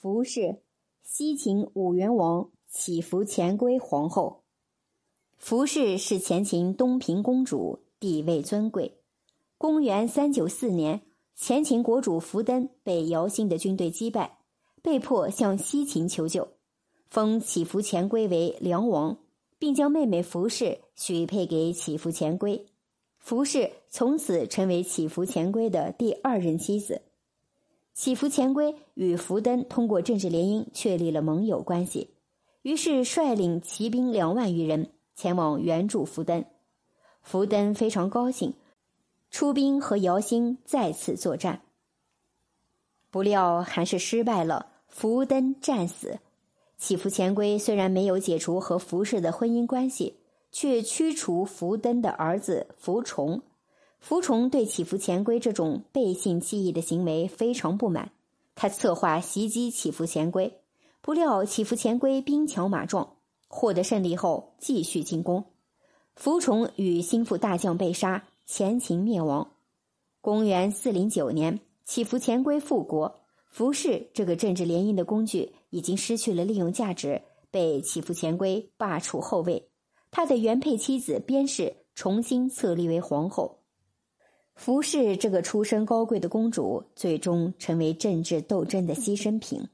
服氏，西秦武元王祈福前归皇后。服氏是前秦东平公主，地位尊贵。公元三九四年，前秦国主苻登被姚兴的军队击败，被迫向西秦求救，封祈福前归为梁王，并将妹妹服氏许配给祈福前归。服氏从此成为祈福前归的第二任妻子。祈福前归与福登通过政治联姻确立了盟友关系，于是率领骑兵两万余人。前往援助福登，福登非常高兴，出兵和姚兴再次作战。不料还是失败了，福登战死。祈福前归虽然没有解除和福氏的婚姻关系，却驱除福登的儿子福崇。福崇对祈福前归这种背信弃义的行为非常不满，他策划袭击祈福前归，不料祈福前归兵强马壮。获得胜利后，继续进攻。福崇与心腹大将被杀，前秦灭亡。公元四零九年，祈福前归复国。服氏这个政治联姻的工具已经失去了利用价值，被祈福前归罢黜后位。他的原配妻子边氏重新册立为皇后。服侍这个出身高贵的公主，最终成为政治斗争的牺牲品。